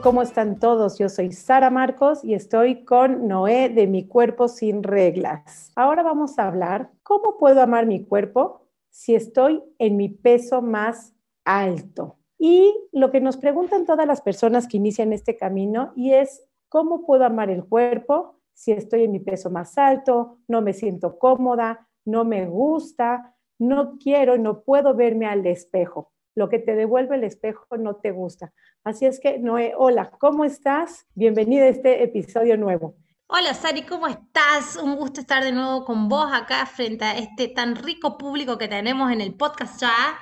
¿Cómo están todos? Yo soy Sara Marcos y estoy con Noé de Mi Cuerpo Sin Reglas. Ahora vamos a hablar cómo puedo amar mi cuerpo si estoy en mi peso más alto. Y lo que nos preguntan todas las personas que inician este camino y es cómo puedo amar el cuerpo si estoy en mi peso más alto, no me siento cómoda, no me gusta, no quiero, no puedo verme al espejo lo que te devuelve el espejo no te gusta. Así es que, Noé, hola, ¿cómo estás? Bienvenida a este episodio nuevo. Hola Sari, ¿cómo estás? Un gusto estar de nuevo con vos acá frente a este tan rico público que tenemos en el podcast ya.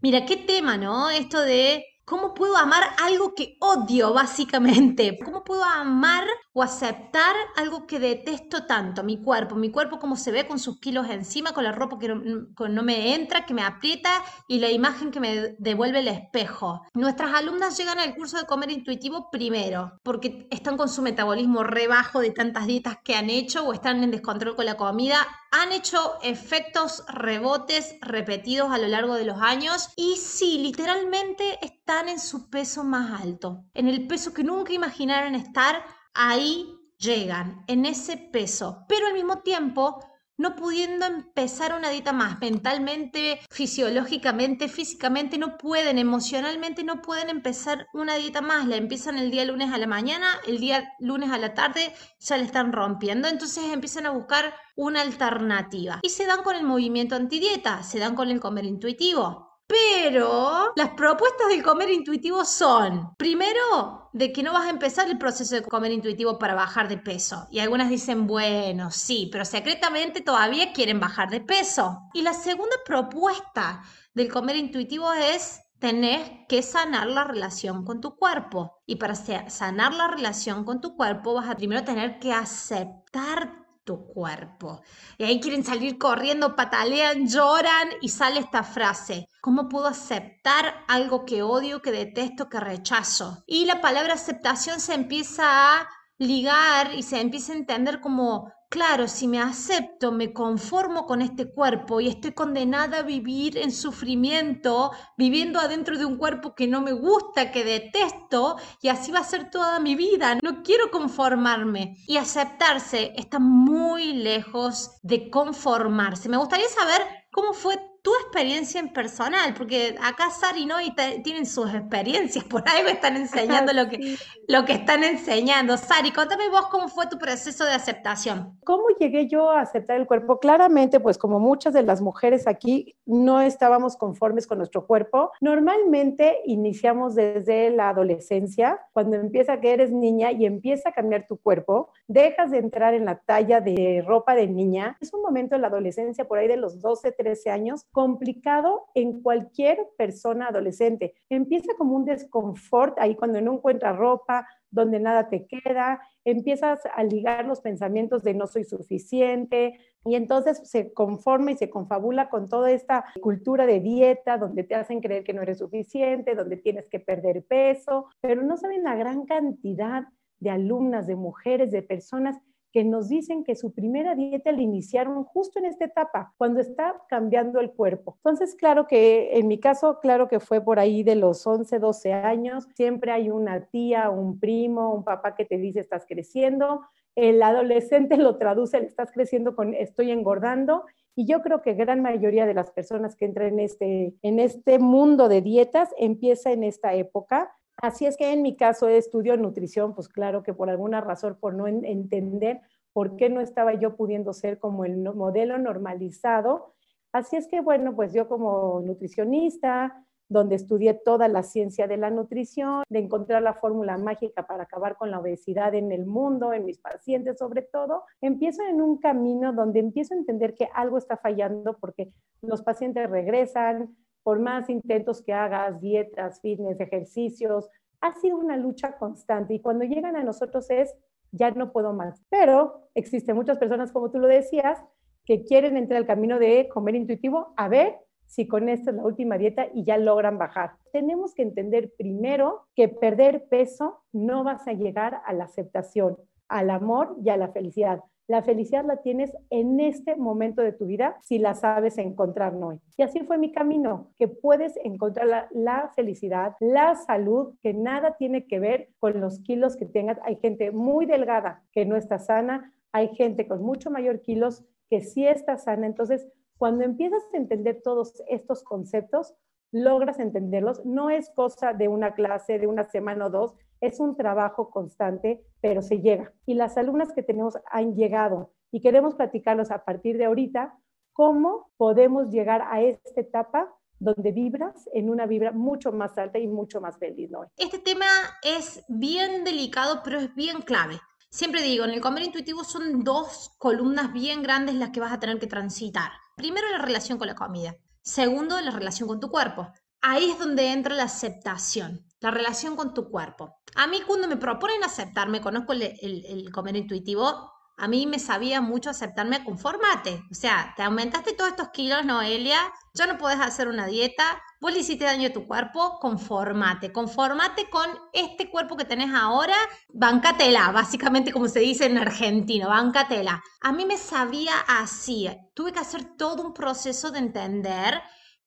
Mira, qué tema, ¿no? Esto de ¿Cómo puedo amar algo que odio, básicamente? ¿Cómo puedo amar o aceptar algo que detesto tanto? Mi cuerpo, mi cuerpo cómo se ve con sus kilos encima, con la ropa que no, me entra, que me aprieta y la imagen que me devuelve el espejo. Nuestras alumnas llegan al curso de comer intuitivo primero, porque están con su metabolismo rebajo de tantas dietas que han hecho o están en descontrol con la comida han hecho efectos rebotes repetidos a lo largo de los años y sí, literalmente están en su peso más alto, en el peso que nunca imaginaron estar, ahí llegan, en ese peso, pero al mismo tiempo no pudiendo empezar una dieta más mentalmente, fisiológicamente, físicamente, no pueden, emocionalmente no pueden empezar una dieta más. La empiezan el día lunes a la mañana, el día lunes a la tarde ya le están rompiendo, entonces empiezan a buscar una alternativa. Y se dan con el movimiento antidieta, se dan con el comer intuitivo. Pero las propuestas del comer intuitivo son, primero, de que no vas a empezar el proceso de comer intuitivo para bajar de peso. Y algunas dicen, bueno, sí, pero secretamente todavía quieren bajar de peso. Y la segunda propuesta del comer intuitivo es tener que sanar la relación con tu cuerpo. Y para sanar la relación con tu cuerpo vas a primero tener que aceptar tu cuerpo. Y ahí quieren salir corriendo, patalean, lloran y sale esta frase. ¿Cómo puedo aceptar algo que odio, que detesto, que rechazo? Y la palabra aceptación se empieza a ligar y se empieza a entender como Claro, si me acepto, me conformo con este cuerpo y estoy condenada a vivir en sufrimiento, viviendo adentro de un cuerpo que no me gusta, que detesto, y así va a ser toda mi vida. No quiero conformarme. Y aceptarse está muy lejos de conformarse. Me gustaría saber cómo fue tu experiencia en personal, porque acá Sari ¿no? y tienen sus experiencias, por ahí me están enseñando lo que, lo que están enseñando. Sari, contame vos cómo fue tu proceso de aceptación. ¿Cómo llegué yo a aceptar el cuerpo? Claramente, pues como muchas de las mujeres aquí, no estábamos conformes con nuestro cuerpo. Normalmente iniciamos desde la adolescencia, cuando empieza que eres niña y empieza a cambiar tu cuerpo, dejas de entrar en la talla de ropa de niña. Es un momento en la adolescencia, por ahí de los 12, 13 años, complicado en cualquier persona adolescente. Empieza como un desconfort ahí cuando no encuentras ropa, donde nada te queda, empiezas a ligar los pensamientos de no soy suficiente y entonces se conforma y se confabula con toda esta cultura de dieta donde te hacen creer que no eres suficiente, donde tienes que perder peso, pero no saben la gran cantidad de alumnas, de mujeres, de personas que nos dicen que su primera dieta la iniciaron justo en esta etapa, cuando está cambiando el cuerpo. Entonces, claro que en mi caso, claro que fue por ahí de los 11, 12 años, siempre hay una tía, un primo, un papá que te dice estás creciendo, el adolescente lo traduce, estás creciendo con estoy engordando. Y yo creo que gran mayoría de las personas que entran en este, en este mundo de dietas empieza en esta época Así es que en mi caso estudio nutrición, pues claro que por alguna razón, por no entender por qué no estaba yo pudiendo ser como el modelo normalizado. Así es que bueno, pues yo como nutricionista, donde estudié toda la ciencia de la nutrición, de encontrar la fórmula mágica para acabar con la obesidad en el mundo, en mis pacientes sobre todo, empiezo en un camino donde empiezo a entender que algo está fallando porque los pacientes regresan, por más intentos que hagas, dietas, fitness, ejercicios, ha sido una lucha constante y cuando llegan a nosotros es, ya no puedo más. Pero existen muchas personas, como tú lo decías, que quieren entrar al camino de comer intuitivo, a ver si con esta es la última dieta y ya logran bajar. Tenemos que entender primero que perder peso no vas a llegar a la aceptación, al amor y a la felicidad. La felicidad la tienes en este momento de tu vida si la sabes encontrar, ¿no? Y así fue mi camino, que puedes encontrar la, la, felicidad, la salud, que nada tiene que ver con los kilos que tengas. Hay gente muy delgada que no está sana, hay gente con mucho mayor kilos que sí está sana. Entonces, cuando empiezas a entender todos estos conceptos, logras entenderlos. No es cosa de una clase, de una semana o dos, es un trabajo constante, pero se llega. Y las alumnas que tenemos han llegado y queremos platicarlos a partir de ahorita, cómo podemos llegar a esta etapa donde vibras en una vibra mucho más alta y mucho más feliz. ¿no? Este tema es bien delicado, pero es bien clave. Siempre digo, en el comer intuitivo son dos columnas bien grandes las que vas a tener que transitar. Primero, la relación con la comida. Segundo, la relación con tu cuerpo. Ahí es donde entra la aceptación, la relación con tu cuerpo. A mí cuando me proponen aceptarme, conozco el, comer intuitivo, a mí me sabía mucho aceptarme conformate. O sea, te aumentaste todos estos kilos, Noelia, ya no puedes hacer una dieta, vos le hiciste daño a tu cuerpo, conformate. Conformate con este cuerpo que tenés ahora, bancatela, básicamente como se dice en argentino, bancatela. A mí me sabía así. Tuve que hacer todo un proceso de entender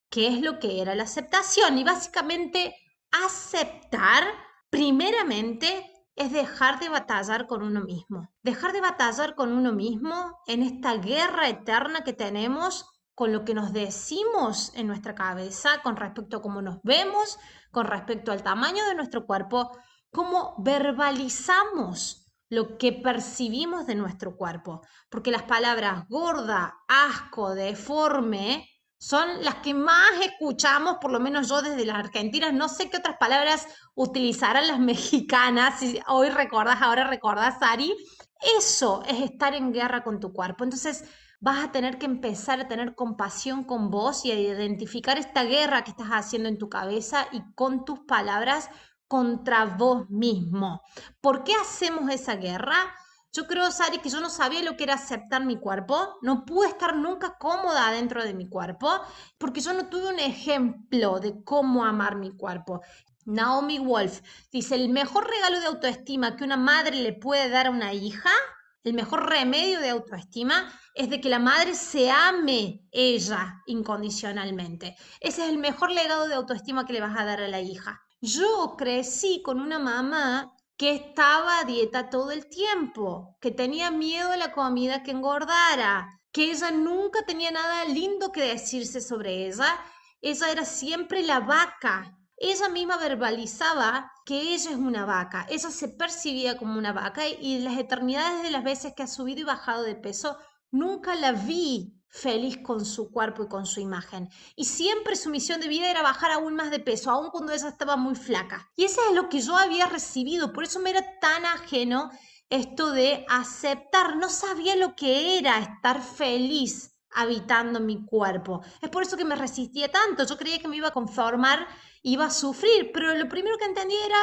qué es lo que era la aceptación y básicamente aceptar primeramente es dejar de batallar con uno mismo. Dejar de batallar con uno mismo en esta guerra eterna que tenemos con lo que nos decimos en nuestra cabeza, con respecto a cómo nos vemos, con respecto al tamaño de nuestro cuerpo, cómo verbalizamos lo que percibimos de nuestro cuerpo. Porque las palabras gorda, asco, deforme, son las que más escuchamos, por lo menos yo desde las Argentinas. No sé qué otras palabras utilizarán las mexicanas. Si hoy recordas, ahora recordas, Ari. Eso es estar en guerra con tu cuerpo. Entonces vas a tener que empezar a tener compasión con vos y a identificar esta guerra que estás haciendo en tu cabeza y con tus palabras contra vos mismo. ¿Por qué hacemos esa guerra? Yo creo, Sari, que yo no sabía lo que era aceptar mi cuerpo, no pude estar nunca cómoda dentro de mi cuerpo, porque yo no tuve un ejemplo de cómo amar mi cuerpo. Naomi Wolf dice, el mejor regalo de autoestima que una madre le puede dar a una hija, el mejor remedio de autoestima, es de que la madre se ame ella incondicionalmente. Ese es el mejor legado de autoestima que le vas a dar a la hija. Yo crecí con una mamá que estaba a dieta todo el tiempo, que tenía miedo de la comida que engordara, que ella nunca tenía nada lindo que decirse sobre ella. Ella era siempre la vaca. Ella misma verbalizaba que ella es una vaca. Ella se percibía como una vaca y las eternidades de las veces que ha subido y bajado de peso, nunca la vi feliz con su cuerpo y con su imagen. Y siempre su misión de vida era bajar aún más de peso, aun cuando ella estaba muy flaca. Y eso es lo que yo había recibido, por eso me era tan ajeno esto de aceptar, no sabía lo que era estar feliz habitando mi cuerpo. Es por eso que me resistía tanto, yo creía que me iba a conformar, iba a sufrir, pero lo primero que entendí era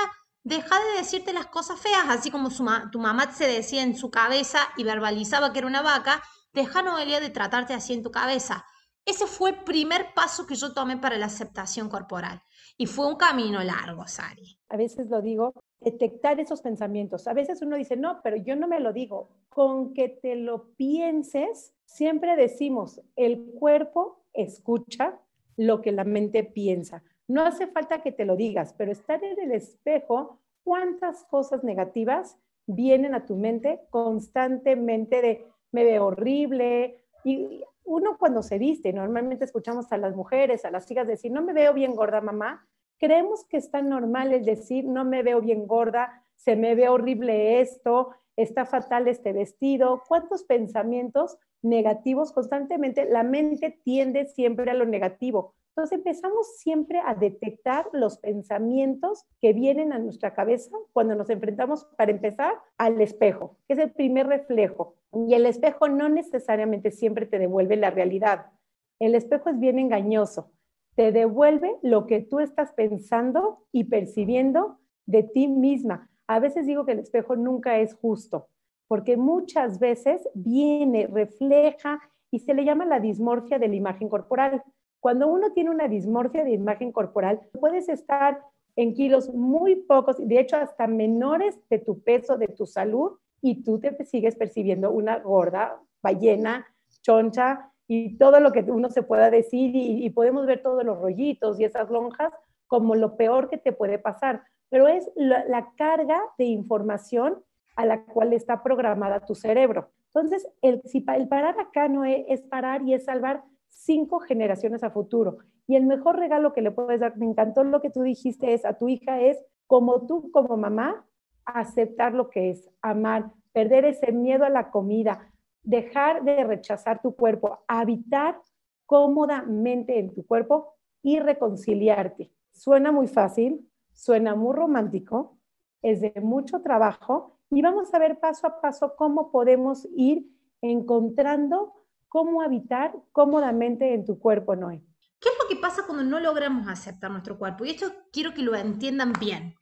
deja de decirte las cosas feas, así como tu mamá se decía en su cabeza y verbalizaba que era una vaca, deja Noelia de tratarte así en tu cabeza. Ese fue el primer paso que yo tomé para la aceptación corporal. Y fue un camino largo, Sari. A veces lo digo, detectar esos pensamientos. A veces uno dice, no, pero yo no me lo digo. Con que te lo pienses, siempre decimos, el cuerpo escucha lo que la mente piensa. No hace falta que te lo digas, pero estar en el espejo, ¿cuántas cosas negativas vienen a tu mente constantemente de me veo horrible. Y uno cuando se viste, normalmente escuchamos a las mujeres, a las chicas decir, no me veo bien gorda, mamá. Creemos que es tan normal el decir, no me veo bien gorda, se me ve horrible esto, está fatal este vestido. ¿Cuántos pensamientos negativos constantemente? La mente tiende siempre a lo negativo. Entonces empezamos siempre a detectar los pensamientos que vienen a nuestra cabeza cuando nos enfrentamos, para empezar, al espejo, que es el primer reflejo. Y el espejo no necesariamente siempre te devuelve la realidad. El espejo es bien engañoso. Te devuelve lo que tú estás pensando y percibiendo de ti misma. A veces digo que el espejo nunca es justo, porque muchas veces viene, refleja y se le llama la dismorfia de la imagen corporal. Cuando uno tiene una dismorfia de imagen corporal, puedes estar en kilos muy pocos, de hecho hasta menores de tu peso, de tu salud, y tú te sigues percibiendo una gorda, ballena, choncha y todo lo que uno se pueda decir y, podemos ver todos los rollitos y esas lonjas como lo peor que te puede pasar, pero es la, carga de información a la cual está programada tu cerebro. Entonces, el, si, el parar acá no es, es parar y es salvar cinco generaciones a futuro. Y el mejor regalo que le puedes dar, me encantó lo que tú dijiste, es a tu hija, es como tú, como mamá, aceptar lo que es amar, perder ese miedo a la comida, dejar de rechazar tu cuerpo, habitar cómodamente en tu cuerpo y reconciliarte. Suena muy fácil, suena muy romántico, es de mucho trabajo y vamos a ver paso a paso cómo podemos ir encontrando cómo habitar cómodamente en tu cuerpo, Noé. ¿Qué es lo que pasa cuando no logramos aceptar nuestro cuerpo? Y esto quiero que lo entiendan bien,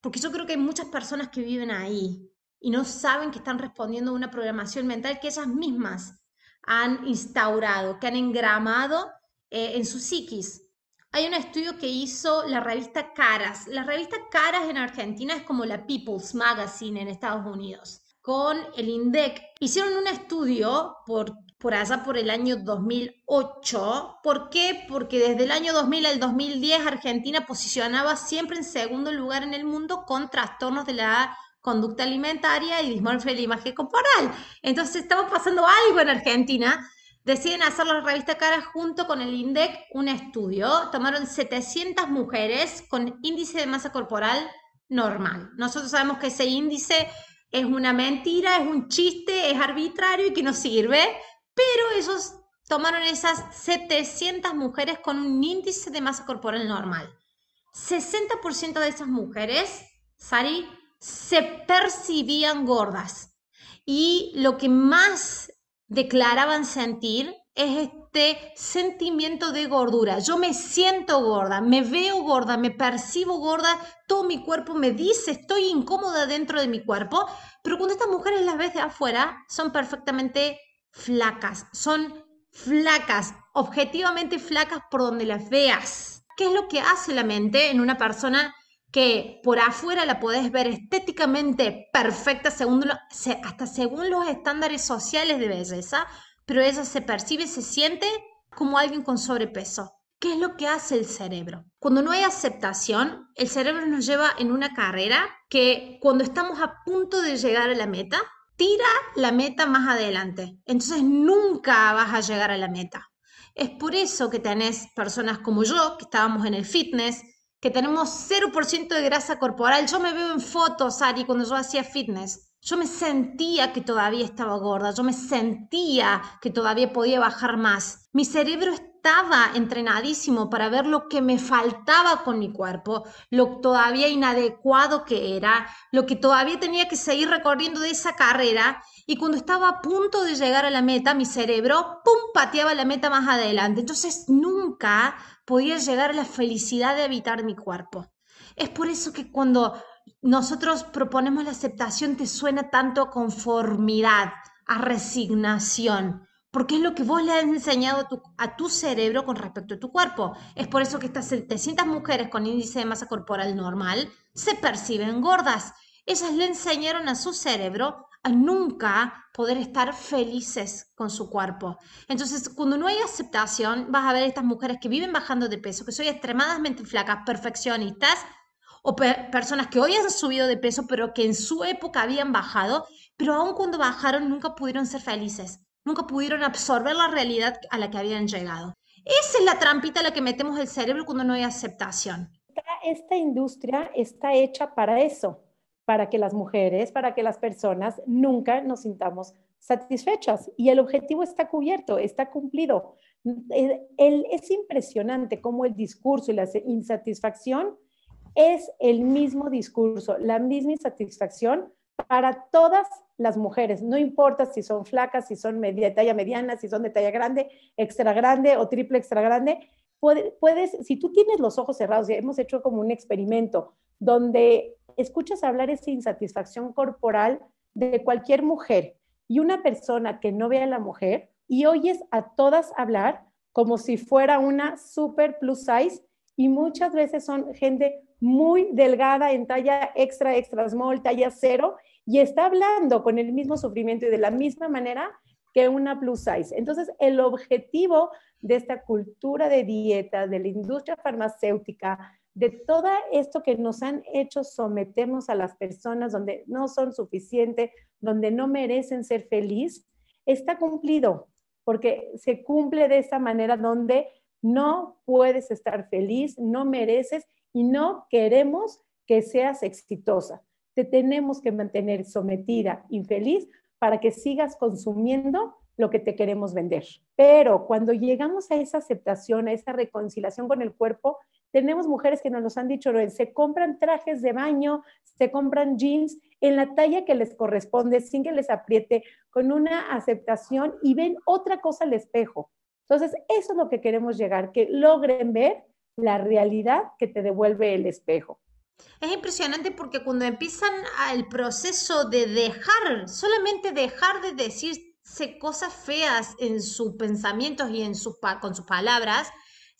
porque yo creo que hay muchas personas que viven ahí y no saben que están respondiendo a una programación mental que ellas mismas han instaurado, que han engramado eh, en su psiquis. Hay un estudio que hizo la revista Caras. La revista Caras en Argentina es como la People's Magazine en Estados Unidos. Con el INDEC hicieron un estudio por por allá por el año 2008. ¿Por qué? Porque desde el año 2000 al 2010 Argentina posicionaba siempre en segundo lugar en el mundo con trastornos de la conducta alimentaria y dismorfia de la imagen corporal. Entonces estaba pasando algo en Argentina. Deciden hacer la revista Cara junto con el INDEC un estudio. Tomaron 700 mujeres con índice de masa corporal normal. Nosotros sabemos que ese índice es una mentira, es un chiste, es arbitrario y que no sirve pero ellos tomaron esas 700 mujeres con un índice de masa corporal normal. 60% de esas mujeres, Sari, se percibían gordas. Y lo que más declaraban sentir es este sentimiento de gordura. Yo me siento gorda, me veo gorda, me percibo gorda, todo mi cuerpo me dice, estoy incómoda dentro de mi cuerpo, pero cuando estas mujeres las ves de afuera, son perfectamente flacas, son flacas, objetivamente flacas por donde las veas. ¿Qué es lo que hace la mente en una persona que por afuera la podés ver estéticamente perfecta según hasta según los estándares sociales de belleza, pero ella se percibe, se siente como alguien con sobrepeso? ¿Qué es lo que hace el cerebro? Cuando no hay aceptación, el cerebro nos lleva en una carrera que cuando estamos a punto de llegar a la meta, tira la meta más adelante. Entonces nunca vas a llegar a la meta. Es por eso que tenés personas como yo, que estábamos en el fitness, que tenemos 0% de grasa corporal. Yo me veo en fotos, Ari, cuando yo hacía fitness. Yo me sentía que todavía estaba gorda, yo me sentía que todavía podía bajar más. Mi cerebro estaba entrenadísimo para ver lo que me faltaba con mi cuerpo, lo todavía inadecuado que era, lo que todavía tenía que seguir recorriendo de esa carrera. Y cuando estaba a punto de llegar a la meta, mi cerebro, ¡pum!, pateaba la meta más adelante. Entonces nunca podía llegar a la felicidad de habitar mi cuerpo. Es por eso que cuando nosotros proponemos la aceptación te suena tanto a conformidad, a resignación porque es lo que vos le has enseñado a tu, cerebro con respecto a tu cuerpo. Es por eso que estas 700 mujeres con índice de masa corporal normal se perciben gordas. Ellas le enseñaron a su cerebro a nunca poder estar felices con su cuerpo. Entonces, cuando no hay aceptación, vas a ver estas mujeres que viven bajando de peso, que son extremadamente flacas, perfeccionistas, o personas que hoy han subido de peso, pero que en su época habían bajado, pero aun cuando bajaron nunca pudieron ser felices nunca pudieron absorber la realidad a la que habían llegado. Esa es la trampita a la que metemos el cerebro cuando no hay aceptación. Esta industria está hecha para eso, para que las mujeres, para que las personas nunca nos sintamos satisfechas. Y el objetivo está cubierto, está cumplido. es impresionante cómo el discurso y la insatisfacción es el mismo discurso, la misma insatisfacción para todas las mujeres, no importa si son flacas, si son de talla mediana, si son de talla grande, extra grande o triple extra grande, puedes, si tú tienes los ojos cerrados, hemos hecho como un experimento donde escuchas hablar esa insatisfacción corporal de cualquier mujer y una persona que no vea a la mujer y oyes a todas hablar como si fuera una super plus size y muchas veces son gente muy delgada en talla extra, extra small, talla cero, y está hablando con el mismo sufrimiento y de la misma manera que una plus size. Entonces, el objetivo de esta cultura de dieta, de la industria farmacéutica, de todo esto que nos han hecho someternos a las personas donde no son suficientes, donde no merecen ser feliz, está cumplido, porque se cumple de esa manera donde no puedes estar feliz, no mereces y no queremos que seas exitosa. Te tenemos que mantener sometida, infeliz, para que sigas consumiendo lo que te queremos vender. Pero cuando llegamos a esa aceptación, a esa reconciliación con el cuerpo, tenemos mujeres que nos los han dicho, se compran trajes de baño, se compran jeans en la talla que les corresponde, sin que les apriete, con una aceptación y ven otra cosa al espejo. Entonces, eso es lo que queremos llegar, que logren ver la realidad que te devuelve el espejo. Es impresionante porque cuando empiezan el proceso de dejar, solamente dejar de decirse cosas feas en sus pensamientos y en sus, con sus palabras,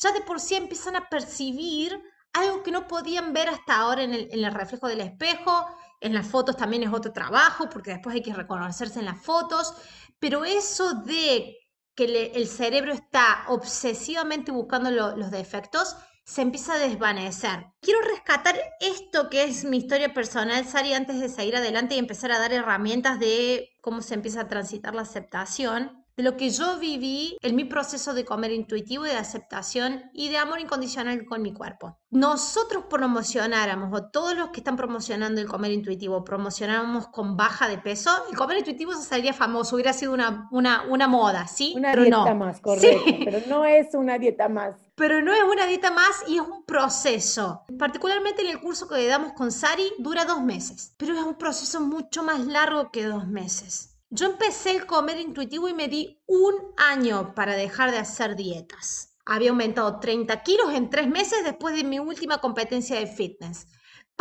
ya de por sí empiezan a percibir algo que no podían ver hasta ahora en el, reflejo del espejo, en las fotos también es otro trabajo, porque después hay que reconocerse en las fotos, pero eso de que el cerebro está obsesivamente buscando los defectos, se empieza a desvanecer. Quiero rescatar esto que es mi historia personal, Sari, antes de seguir adelante y empezar a dar herramientas de cómo se empieza a transitar la aceptación de lo que yo viví en mi proceso de comer intuitivo y de aceptación y de amor incondicional con mi cuerpo. Nosotros promocionáramos, o todos los que están promocionando el comer intuitivo, promocionáramos con baja de peso, el comer intuitivo se saldría famoso, hubiera sido una, una, una moda, ¿sí? Una dieta más, correcto, pero no es una dieta más. Pero no es una dieta más y es un proceso. Particularmente en el curso que le damos con Sari, dura dos meses, pero es un proceso mucho más largo que dos meses. Yo empecé el comer intuitivo y me di un año para dejar de hacer dietas. Había aumentado 30 kilos en tres meses después de mi última competencia de fitness.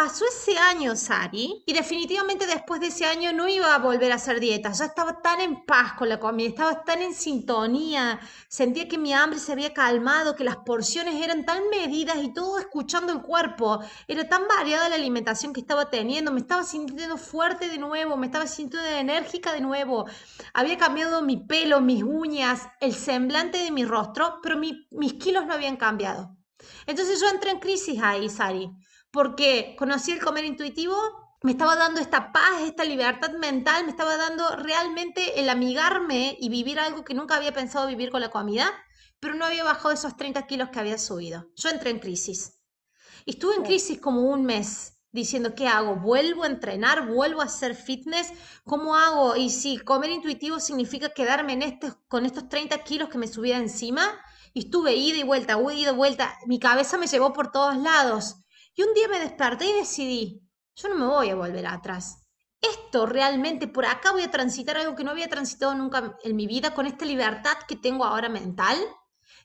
Pasó ese año, Sari, y definitivamente después de ese año no iba a volver a hacer dietas. Ya estaba tan en paz con la comida, estaba tan en sintonía, sentía que mi hambre se había calmado, que las porciones eran tan medidas y todo escuchando el cuerpo. Era tan variada la alimentación que estaba teniendo, me estaba sintiendo fuerte de nuevo, me estaba sintiendo enérgica de nuevo. Había cambiado mi pelo, mis uñas, el semblante de mi rostro, pero mis kilos no habían cambiado. Entonces yo entré en crisis ahí, Sari porque conocí el comer intuitivo, me estaba dando esta paz, esta libertad mental, me estaba dando realmente el amigarme y vivir algo que nunca había pensado vivir con la comida, pero no había bajado esos 30 kilos que había subido. Yo entré en crisis. Y estuve en crisis como un mes diciendo, ¿qué hago? ¿Vuelvo a entrenar? ¿Vuelvo a hacer fitness? ¿Cómo hago? Y si comer intuitivo significa quedarme en este, con estos 30 kilos que me subía encima, y estuve ida y vuelta, ida y vuelta, mi cabeza me llevó por todos lados. Y un día me desperté y decidí, yo no me voy a volver atrás. Esto realmente, por acá voy a transitar algo que no había transitado nunca en mi vida, con esta libertad que tengo ahora mental.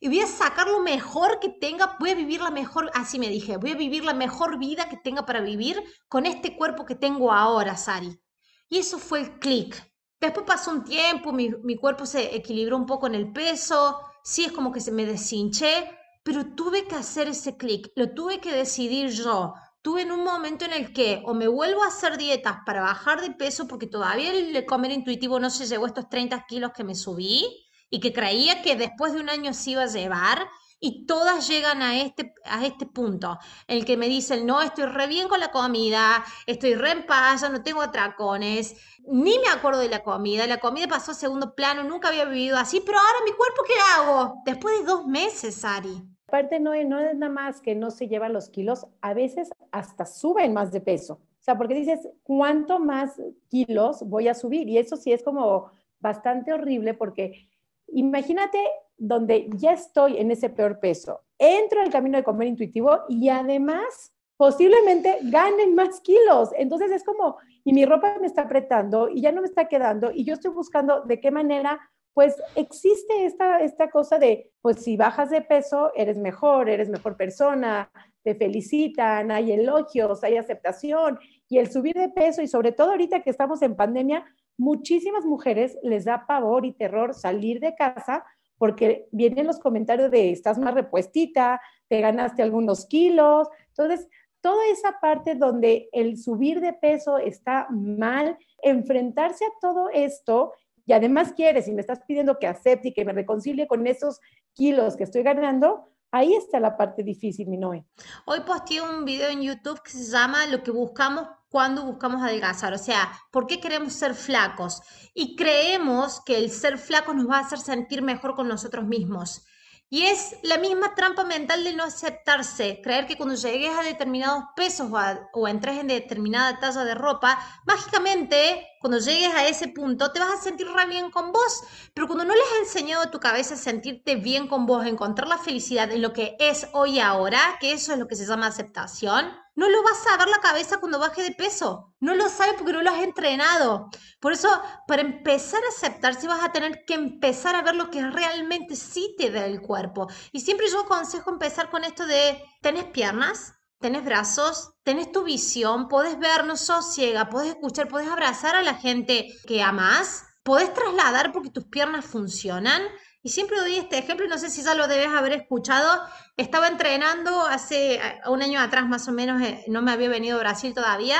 Y voy a sacar lo mejor que tenga, voy a vivir la mejor, así me dije, voy a vivir la mejor vida que tenga para vivir con este cuerpo que tengo ahora, Sari. Y eso fue el clic. Después pasó un tiempo, mi, cuerpo se equilibró un poco en el peso, sí es como que se me deshinché, pero tuve que hacer ese clic, lo tuve que decidir yo. Tuve en un momento en el que o me vuelvo a hacer dietas para bajar de peso porque todavía el comer intuitivo no se llevó estos 30 kilos que me subí y que creía que después de un año se iba a llevar y todas llegan a este, a este punto, en el que me dicen, no, estoy re bien con la comida, estoy re en paz, no tengo atracones, ni me acuerdo de la comida, la comida pasó a segundo plano, nunca había vivido así, pero ahora mi cuerpo, ¿qué hago? Después de dos meses, Ari. Aparte, no, no es nada más que no se llevan los kilos, a veces hasta suben más de peso. O sea, porque dices, ¿cuánto más kilos voy a subir? Y eso sí es como bastante horrible porque imagínate donde ya estoy en ese peor peso, entro en el camino de comer intuitivo y además posiblemente ganen más kilos. Entonces es como, y mi ropa me está apretando y ya no me está quedando y yo estoy buscando de qué manera pues existe esta, esta cosa de, pues si bajas de peso, eres mejor, eres mejor persona, te felicitan, hay elogios, hay aceptación y el subir de peso y sobre todo ahorita que estamos en pandemia, muchísimas mujeres les da pavor y terror salir de casa porque vienen los comentarios de estás más repuestita, te ganaste algunos kilos. Entonces, toda esa parte donde el subir de peso está mal, enfrentarse a todo esto y además quieres y me estás pidiendo que acepte y que me reconcilie con esos kilos que estoy ganando, ahí está la parte difícil, mi Noé. Hoy posteé un video en YouTube que se llama Lo que buscamos cuando buscamos adelgazar, o sea, ¿por qué queremos ser flacos? Y creemos que el ser flaco nos va a hacer sentir mejor con nosotros mismos. Y es la misma trampa mental de no aceptarse, creer que cuando llegues a determinados pesos o, entres en determinada talla de ropa, mágicamente cuando llegues a ese punto te vas a sentir bien con vos. Pero cuando no les has enseñado a tu cabeza a sentirte bien con vos, a encontrar la felicidad en lo que es hoy y ahora, que eso es lo que se llama aceptación, no lo vas a dar la cabeza cuando baje de peso. No lo sabes porque no lo has entrenado. Por eso, para empezar a aceptarse, vas a tener que empezar a ver lo que realmente sí te da el cuerpo. Y siempre yo aconsejo empezar con esto de, ¿tenés piernas? ¿Tenés brazos? ¿Tenés tu visión? ¿Podés ver? No sos. ¿Podés escuchar? ¿Podés abrazar a la gente que amas? ¿Podés trasladar porque tus piernas funcionan? Y siempre doy este ejemplo, no sé si ya lo debes haber escuchado. Estaba entrenando hace un año atrás más o menos, eh, no me había venido a Brasil todavía,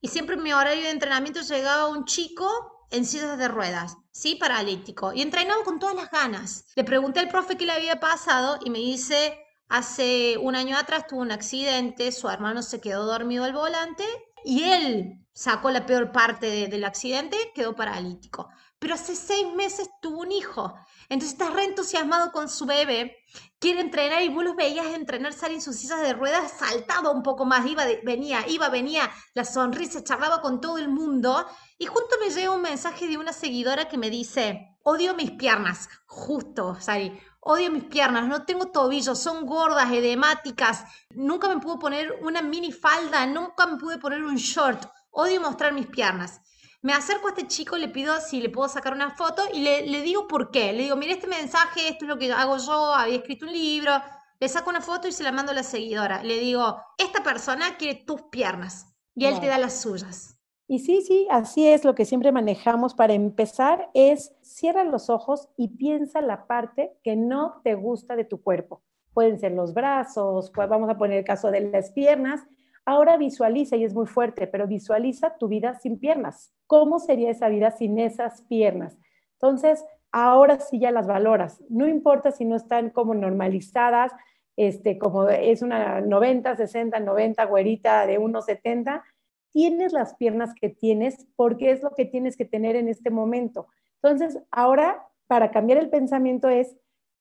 y siempre en mi horario de entrenamiento llegaba un chico en sillas de ruedas, sí, paralítico, y entrenaba con todas las ganas. Le pregunté al profe qué le había pasado y me dice, hace un año atrás tuvo un accidente, su hermano se quedó dormido al volante y él sacó la peor parte del accidente, quedó paralítico. Pero hace seis meses tuvo un hijo entonces está reentusiasmado con su bebé, quiere entrenar y vos los veías entrenar, salir en sus sillas de ruedas, saltaba un poco más, iba, venía, iba, venía, la sonrisa, charlaba con todo el mundo. Y junto me llega un mensaje de una seguidora que me dice, odio mis piernas, justo, Sari, odio mis piernas, no tengo tobillos, son gordas, edemáticas, nunca me pude poner una mini falda, nunca me pude poner un short, odio mostrar mis piernas. Me acerco a este chico, le pido si le puedo sacar una foto y le, le digo por qué. Le digo, mire este mensaje, esto es lo que hago yo, había escrito un libro. Le saco una foto y se la mando a la seguidora. Le digo, esta persona quiere tus piernas y él te da las suyas. Y sí, sí, así es lo que siempre manejamos para empezar, es cierra los ojos y piensa la parte que no te gusta de tu cuerpo. Pueden ser los brazos, vamos a poner el caso de las piernas, Ahora visualiza, y es muy fuerte, pero visualiza tu vida sin piernas. ¿Cómo sería esa vida sin esas piernas? Entonces, ahora sí ya las valoras. No importa si no están como normalizadas, este, como es una 90, 60, 90 güerita de 1,70, tienes las piernas que tienes porque es lo que tienes que tener en este momento. Entonces, ahora, para cambiar el pensamiento es,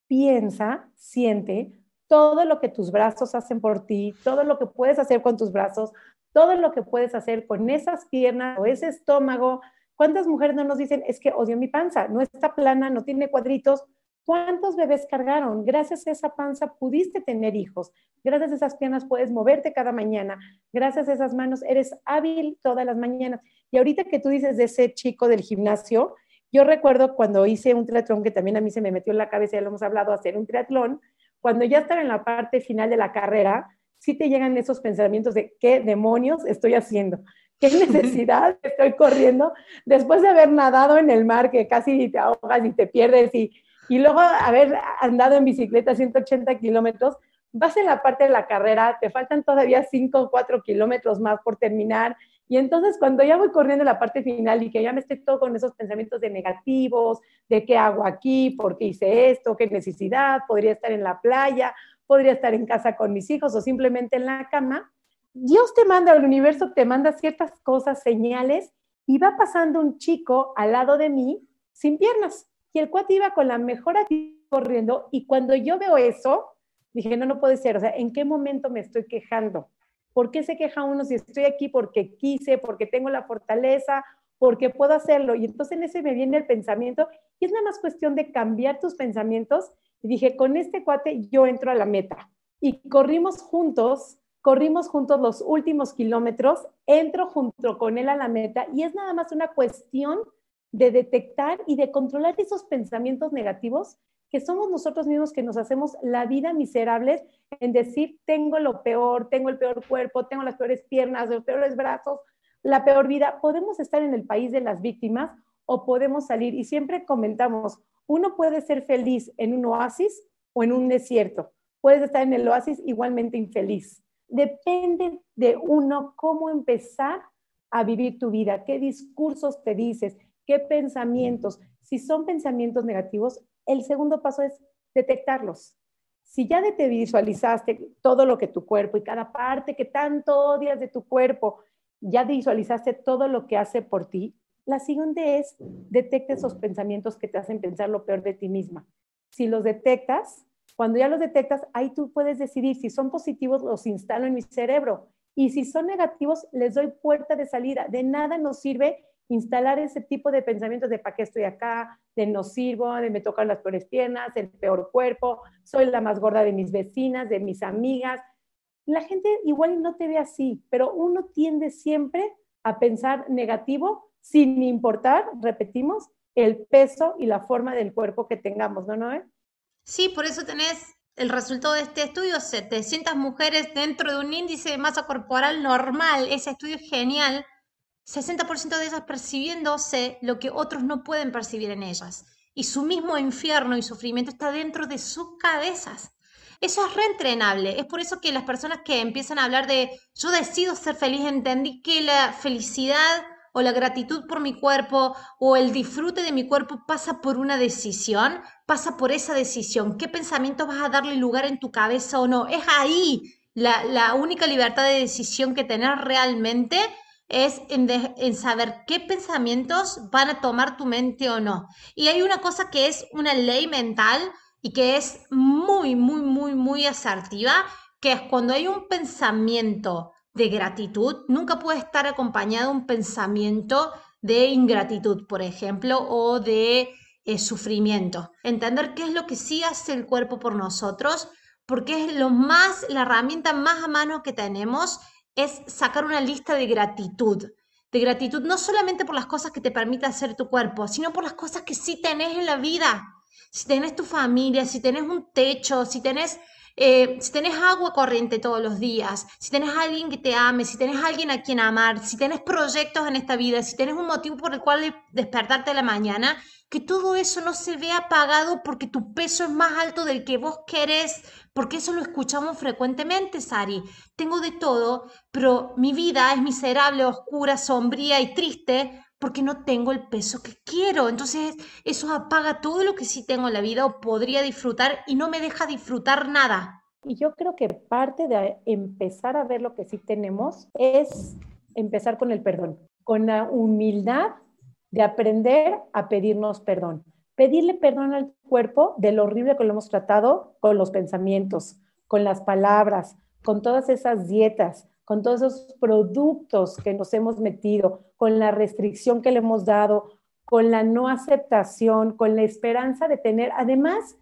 piensa, siente, todo lo que tus brazos hacen por ti, todo lo que puedes hacer con tus brazos, todo lo que puedes hacer con esas piernas o ese estómago. ¿Cuántas mujeres no nos dicen, es que odio mi panza, no está plana, no tiene cuadritos? ¿Cuántos bebés cargaron? Gracias a esa panza pudiste tener hijos. Gracias a esas piernas puedes moverte cada mañana. Gracias a esas manos eres hábil todas las mañanas. Y ahorita que tú dices de ese chico del gimnasio, yo recuerdo cuando hice un triatlón que también a mí se me metió en la cabeza, ya lo hemos hablado, hacer un triatlón cuando ya están en la parte final de la carrera, sí te llegan esos pensamientos de qué demonios estoy haciendo, qué necesidad estoy corriendo después de haber nadado en el mar que casi te ahogas y te pierdes y, y luego haber andado en bicicleta 180 kilómetros, vas en la parte de la carrera, te faltan todavía 5 o 4 kilómetros más por terminar y entonces cuando ya voy corriendo la parte final y que ya me estoy todo con esos pensamientos de negativos, de qué hago aquí, por qué hice esto, qué necesidad, podría estar en la playa, podría estar en casa con mis hijos o simplemente en la cama, Dios te manda, el universo te manda ciertas cosas, señales, y va pasando un chico al lado de mí sin piernas. Y el cuate iba con la mejor actitud corriendo, y cuando yo veo eso, dije, no, no puede ser, o sea, ¿en qué momento me estoy quejando? ¿Por qué se queja uno si estoy aquí porque quise, porque tengo la fortaleza, porque puedo hacerlo? Y entonces en ese me viene el pensamiento y es nada más cuestión de cambiar tus pensamientos. Y dije, con este cuate yo entro a la meta. Y corrimos juntos, corrimos juntos los últimos kilómetros, entro junto con él a la meta y es nada más una cuestión de detectar y de controlar esos pensamientos negativos que somos nosotros mismos que nos hacemos la vida miserables en decir, tengo lo peor, tengo el peor cuerpo, tengo las peores piernas, los peores brazos, la peor vida. Podemos estar en el país de las víctimas o podemos salir. Y siempre comentamos, uno puede ser feliz en un oasis o en un desierto. Puedes estar en el oasis igualmente infeliz. Depende de uno cómo empezar a vivir tu vida, qué discursos te dices, qué pensamientos. Si son pensamientos negativos, el segundo paso es detectarlos. Si ya te visualizaste todo lo que tu cuerpo y cada parte que tanto odias de tu cuerpo, ya visualizaste todo lo que hace por ti, la siguiente es detecta esos pensamientos que te hacen pensar lo peor de ti misma. Si los detectas, cuando ya los detectas, ahí tú puedes decidir si son positivos, los instalo en mi cerebro. Y si son negativos, les doy puerta de salida. De nada nos sirve instalar ese tipo de pensamientos de para qué estoy acá, de no sirvo, de me tocan las peores piernas, el peor cuerpo, soy la más gorda de mis vecinas, de mis amigas. La gente igual no te ve así, pero uno tiende siempre a pensar negativo sin importar, repetimos, el peso y la forma del cuerpo que tengamos, ¿no, Noé? Sí, por eso tenés el resultado de este estudio, 700 mujeres dentro de un índice de masa corporal normal. Ese estudio es genial 60% de ellas percibiéndose lo que otros no pueden percibir en ellas. Y su mismo infierno y sufrimiento está dentro de sus cabezas. Eso es reentrenable. Es por eso que las personas que empiezan a hablar de yo decido ser feliz, entendí que la felicidad o la gratitud por mi cuerpo o el disfrute de mi cuerpo pasa por una decisión, pasa por esa decisión. ¿Qué pensamiento vas a darle lugar en tu cabeza o no? Es ahí la, la única libertad de decisión que tener realmente es en, saber qué pensamientos van a tomar tu mente o no. Y hay una cosa que es una ley mental y que es muy, muy, muy, muy asertiva, que es cuando hay un pensamiento de gratitud, nunca puede estar acompañado un pensamiento de ingratitud, por ejemplo, o de eh, sufrimiento. Entender qué es lo que sí hace el cuerpo por nosotros, porque es lo más, la herramienta más a mano que tenemos es sacar una lista de gratitud. De gratitud no solamente por las cosas que te permite hacer tu cuerpo, sino por las cosas que sí tenés en la vida. Si tenés tu familia, si tenés un techo, si tenés, eh, si tenés agua corriente todos los días, si tenés alguien que te ame, si tenés alguien a quien amar, si tenés proyectos en esta vida, si tenés un motivo por el cual despertarte a la mañana, que todo eso no se vea apagado porque tu peso es más alto del que vos querés, porque eso lo escuchamos frecuentemente, Sari. Tengo de todo, pero mi vida es miserable, oscura, sombría y triste porque no tengo el peso que quiero. Entonces eso apaga todo lo que sí tengo en la vida o podría disfrutar y no me deja disfrutar nada. Y yo creo que parte de empezar a ver lo que sí tenemos es empezar con el perdón, con la humildad de aprender a pedirnos perdón. Pedirle perdón al cuerpo de lo horrible que lo hemos tratado con los pensamientos, con las palabras, con todas esas dietas, con todos esos productos que nos hemos metido, con la restricción que le hemos dado, con la no aceptación, con la esperanza de tener, además,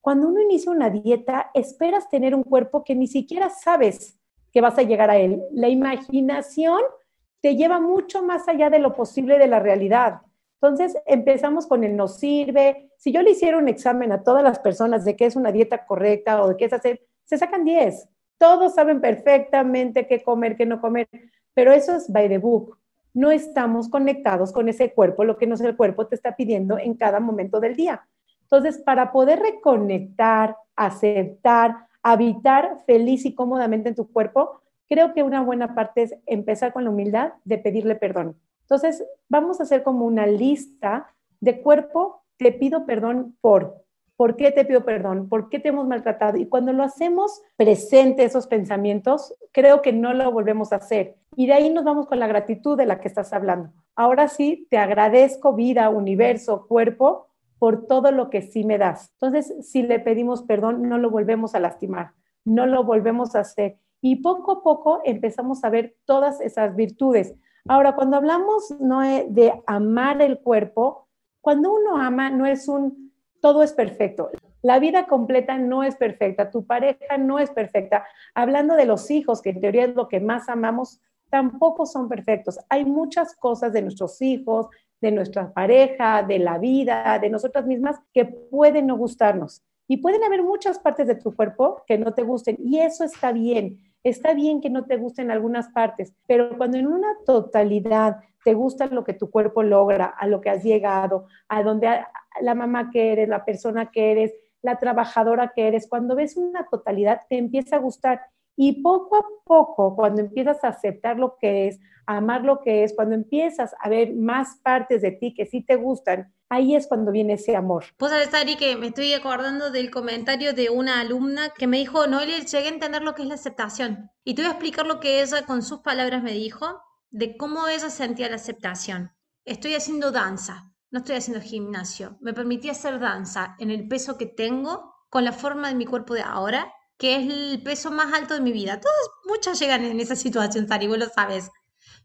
cuando uno inicia una dieta, esperas tener un cuerpo que ni siquiera sabes que vas a llegar a él. La imaginación te lleva mucho más allá de lo posible de la realidad. Entonces empezamos con el nos sirve. Si yo le hiciera un examen a todas las personas de qué es una dieta correcta o de qué es hacer, se sacan 10. Todos saben perfectamente qué comer, qué no comer, pero eso es by the book. No estamos conectados con ese cuerpo, lo que no es el cuerpo te está pidiendo en cada momento del día. Entonces, para poder reconectar, aceptar, habitar feliz y cómodamente en tu cuerpo, creo que una buena parte es empezar con la humildad de pedirle perdón. Entonces, vamos a hacer como una lista de cuerpo, te pido perdón por, ¿por qué te pido perdón? ¿Por qué te hemos maltratado? Y cuando lo hacemos presente esos pensamientos, creo que no lo volvemos a hacer. Y de ahí nos vamos con la gratitud de la que estás hablando. Ahora sí, te agradezco vida, universo, cuerpo, por todo lo que sí me das. Entonces, si le pedimos perdón, no lo volvemos a lastimar, no lo volvemos a hacer y poco a poco empezamos a ver todas esas virtudes. Ahora, cuando hablamos ¿no? de amar el cuerpo, cuando uno ama no es un, todo es perfecto. La vida completa no es perfecta, tu pareja no es perfecta. Hablando de los hijos, que en teoría es lo que más amamos, tampoco son perfectos. Hay muchas cosas de nuestros hijos, de nuestra pareja, de la vida, de nosotras mismas, que pueden no gustarnos. Y pueden haber muchas partes de tu cuerpo que no te gusten y eso está bien. Está bien que no te gusten algunas partes, pero cuando en una totalidad te gusta lo que tu cuerpo logra, a lo que has llegado, a donde la mamá que eres, la persona que eres, la trabajadora que eres, cuando ves una totalidad te empieza a gustar y poco a poco, cuando empiezas a aceptar lo que es, a amar lo que es, cuando empiezas a ver más partes de ti que sí te gustan, ahí es cuando viene ese amor. Pues sabés, Ari, que me estoy acordando del comentario de una alumna que me dijo, no le llegué a entender lo que es la aceptación. Y te voy a explicar lo que ella con sus palabras me dijo, de cómo ella sentía la aceptación. Estoy haciendo danza, no estoy haciendo gimnasio. Me permití hacer danza en el peso que tengo, con la forma de mi cuerpo de ahora, que es el peso más alto de mi vida. Todas, muchas llegan en esa situación, Sari, vos lo sabes.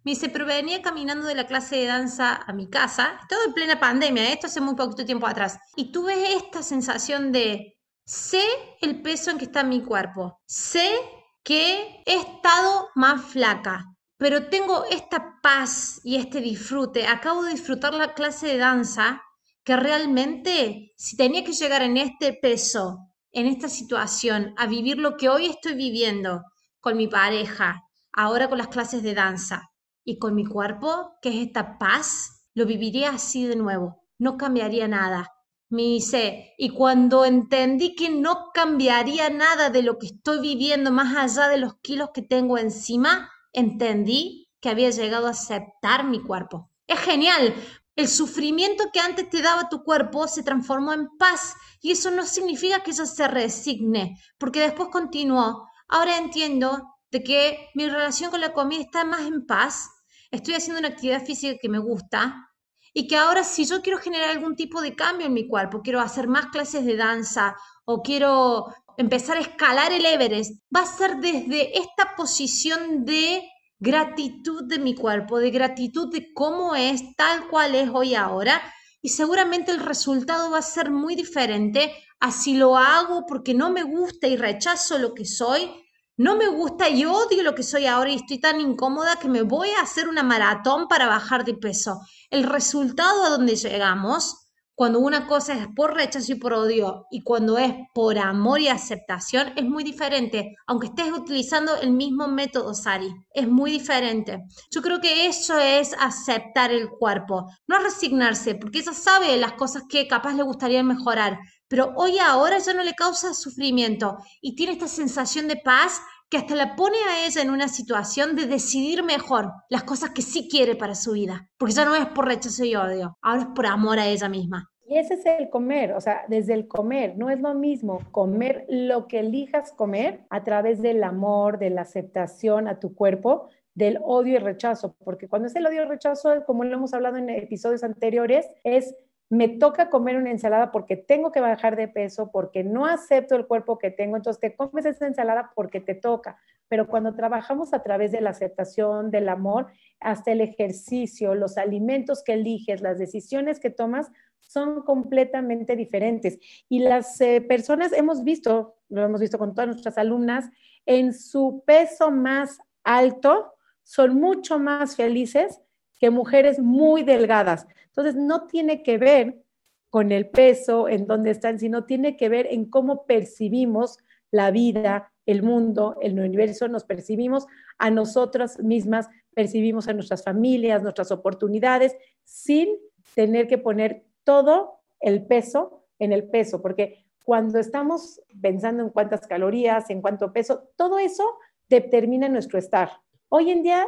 Me dice, pero venía caminando de la clase de danza a mi casa, todo en plena pandemia, ¿eh? esto hace muy poquito tiempo atrás, y tuve esta sensación de, sé el peso en que está mi cuerpo, sé que he estado más flaca, pero tengo esta paz y este disfrute. Acabo de disfrutar la clase de danza que realmente, si tenía que llegar en este peso en esta situación, a vivir lo que hoy estoy viviendo con mi pareja, ahora con las clases de danza y con mi cuerpo, que es esta paz, lo viviría así de nuevo, no cambiaría nada. Me dice, y cuando entendí que no cambiaría nada de lo que estoy viviendo más allá de los kilos que tengo encima, entendí que había llegado a aceptar mi cuerpo. Es genial, el sufrimiento que antes te daba tu cuerpo se transformó en paz y eso no significa que eso se resigne, porque después continuó. Ahora entiendo de que mi relación con la comida está más en paz, estoy haciendo una actividad física que me gusta y que ahora si yo quiero generar algún tipo de cambio en mi cuerpo, quiero hacer más clases de danza o quiero empezar a escalar el Everest, va a ser desde esta posición de gratitud de mi cuerpo, de gratitud de cómo es, tal cual es hoy ahora, y seguramente el resultado va a ser muy diferente a si lo hago porque no me gusta y rechazo lo que soy, no me gusta y odio lo que soy ahora y estoy tan incómoda que me voy a hacer una maratón para bajar de peso. El resultado a donde llegamos cuando una cosa es por rechazo y por odio y cuando es por amor y aceptación, es muy diferente. Aunque estés utilizando el mismo método, Sari, es muy diferente. Yo creo que eso es aceptar el cuerpo, no resignarse, porque ella sabe las cosas que capaz le gustaría mejorar, pero hoy ahora ya no le causa sufrimiento y tiene esta sensación de paz que hasta la pone a ella en una situación de decidir mejor las cosas que sí quiere para su vida, porque ya no es por rechazo y odio, ahora es por amor a ella misma. Y ese es el comer, o sea, desde el comer, no es lo mismo comer lo que elijas comer a través del amor, de la aceptación a tu cuerpo, del odio y rechazo, porque cuando es el odio y rechazo, como lo hemos hablado en episodios anteriores, es me toca comer una ensalada porque tengo que bajar de peso, porque no acepto el cuerpo que tengo, entonces te comes esa ensalada porque te toca. Pero cuando trabajamos a través de la aceptación, del amor, hasta el ejercicio, los alimentos que eliges, las decisiones que tomas, son completamente diferentes. Y las eh, personas hemos visto, lo hemos visto con todas nuestras alumnas, en su peso más alto, son mucho más felices que mujeres muy delgadas. Entonces, no tiene que ver con el peso, en dónde están, sino tiene que ver en cómo percibimos la vida, el mundo, el universo, nos percibimos a nosotras mismas, percibimos a nuestras familias, nuestras oportunidades, sin tener que poner todo el peso en el peso, porque cuando estamos pensando en cuántas calorías, en cuánto peso, todo eso determina nuestro estar. Hoy en día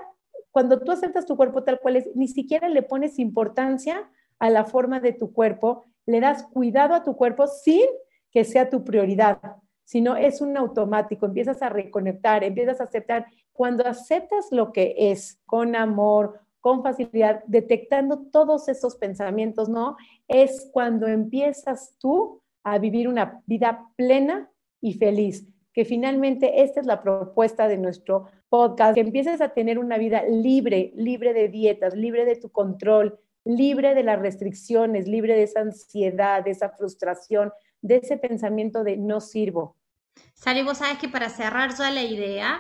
cuando tú aceptas tu cuerpo tal cual es, ni siquiera le pones importancia a la forma de tu cuerpo, le das cuidado a tu cuerpo sin que sea tu prioridad, sino es un automático, empiezas a reconectar, empiezas a aceptar. Cuando aceptas lo que es con amor, con facilidad, detectando todos esos pensamientos, ¿no? Es cuando empiezas tú a vivir una vida plena y feliz, que finalmente esta es la propuesta de nuestro podcast, que empieces a tener una vida libre, libre de dietas, libre de tu control, libre de las restricciones, libre de esa ansiedad, de esa frustración, de ese pensamiento de no sirvo. Sale, vos sabes que para cerrar ya la idea,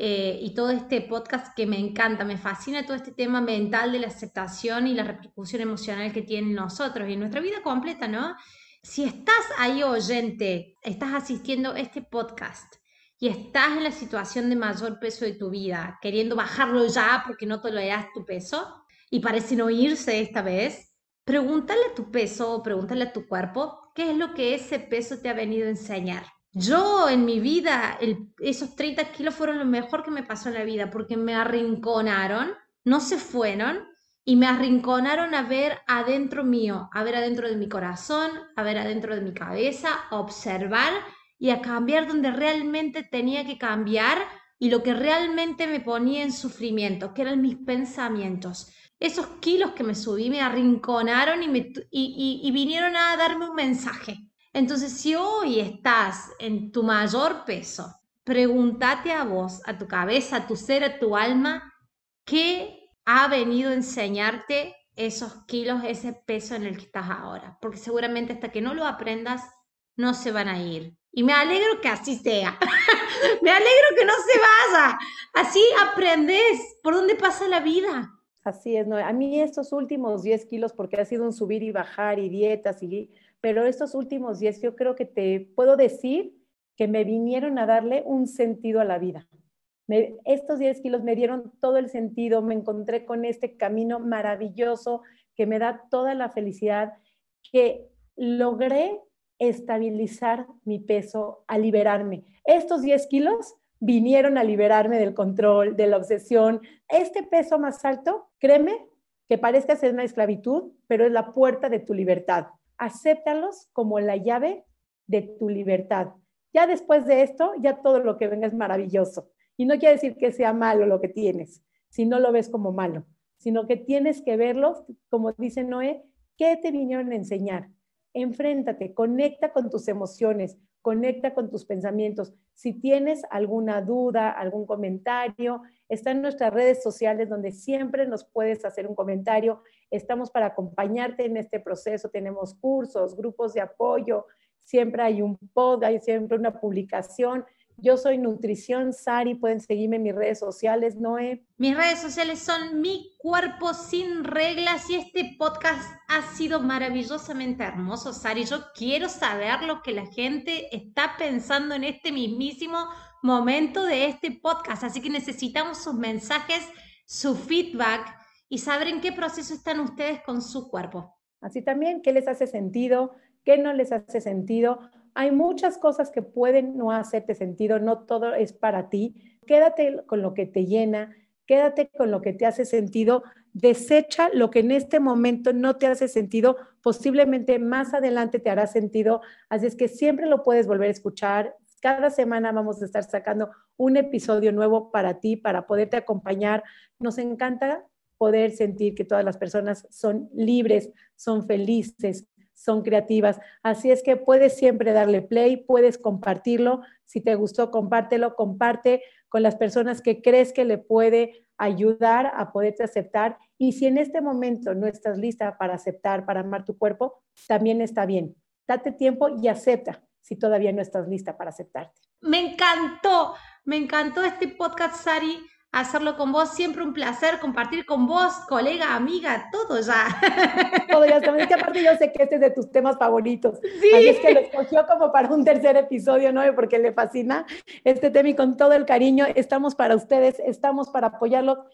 eh, y todo este podcast que me encanta, me fascina todo este tema mental de la aceptación y la repercusión emocional que tiene nosotros y en nuestra vida completa, ¿no? Si estás ahí oyente, estás asistiendo a este podcast y estás en la situación de mayor peso de tu vida, queriendo bajarlo ya porque no toleras tu peso y parece no irse esta vez, pregúntale a tu peso o pregúntale a tu cuerpo qué es lo que ese peso te ha venido a enseñar. Yo en mi vida, esos 30 kilos fueron lo mejor que me pasó en la vida porque me arrinconaron, no se fueron y me arrinconaron a ver adentro mío, a ver adentro de mi corazón, a ver adentro de mi cabeza, a observar y a cambiar donde realmente tenía que cambiar y lo que realmente me ponía en sufrimiento, que eran mis pensamientos. Esos kilos que me subí me arrinconaron y, me, y vinieron a darme un mensaje. Entonces, si hoy estás en tu mayor peso, pregúntate a vos, a tu cabeza, a tu ser, a tu alma, ¿qué ha venido a enseñarte esos kilos, ese peso en el que estás ahora? Porque seguramente hasta que no lo aprendas, no se van a ir. Y me alegro que así sea. me alegro que no se vaya. Así aprendes por dónde pasa la vida. Así es, ¿no? A mí estos últimos 10 kilos, porque ha sido un subir y bajar y dietas, y, pero estos últimos 10 yo creo que te puedo decir que me vinieron a darle un sentido a la vida. estos 10 kilos me dieron todo el sentido, me encontré con este camino maravilloso que me da toda la felicidad, que logré estabilizar mi peso, a liberarme. Estos 10 kilos vinieron a liberarme del control, de la obsesión. Este peso más alto, créeme, que parezca ser una esclavitud, pero es la puerta de tu libertad. Acéptalos como la llave de tu libertad. Ya después de esto, ya todo lo que venga es maravilloso. Y no quiere decir que sea malo lo que tienes, si no lo ves como malo, sino que tienes que verlo, como dice Noé, ¿qué te vinieron a enseñar? Enfréntate, conecta con tus emociones, conecta con tus pensamientos. Si tienes alguna duda, algún comentario, está en nuestras redes sociales donde siempre nos puedes hacer un comentario. Estamos para acompañarte en este proceso. Tenemos cursos, grupos de apoyo, siempre hay un pod, hay siempre una publicación. Yo soy Nutrición Sari, pueden seguirme en mis redes sociales, Noé. Mis redes sociales son Mi Cuerpo Sin Reglas y este podcast ha sido maravillosamente hermoso, Sari. Yo quiero saber lo que la gente está pensando en este mismísimo momento de este podcast, así que necesitamos sus mensajes, su feedback y saber en qué proceso están ustedes con su cuerpo. Así también, qué les hace sentido, qué no les hace sentido hay muchas cosas que pueden no hacerte sentido, no todo es para ti. Quédate con lo que te llena, quédate con lo que te hace sentido, desecha lo que en este momento no te hace sentido, posiblemente más adelante te hará sentido, así es que siempre lo puedes volver a escuchar. Cada semana vamos a estar sacando un episodio nuevo para ti, para poderte acompañar. Nos encanta poder sentir que todas las personas son libres, son felices, son creativas. Así es que puedes siempre darle play, puedes compartirlo. Si te gustó, compártelo, comparte con las personas que crees que le puede ayudar a poderte aceptar. Y si en este momento no estás lista para aceptar, para amar tu cuerpo, también está bien. Date tiempo y acepta si todavía no estás lista para aceptarte. Me encantó, me encantó este podcast, Sari hacerlo con vos. Siempre un placer compartir con vos, colega, amiga, todo ya. Todo ya. Es que aparte yo sé que este es de tus temas favoritos. Sí. Así es que lo escogió como para un tercer episodio, ¿no? Porque le fascina este tema y con todo el cariño estamos para ustedes, estamos para apoyarlo.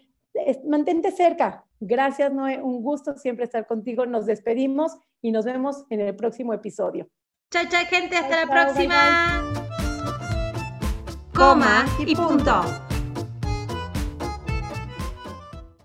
Mantente cerca. Gracias, Noé. Un gusto siempre estar contigo. Nos despedimos y nos vemos en el próximo episodio. Chao, chao, gente. Hasta la próxima. Coma y punto.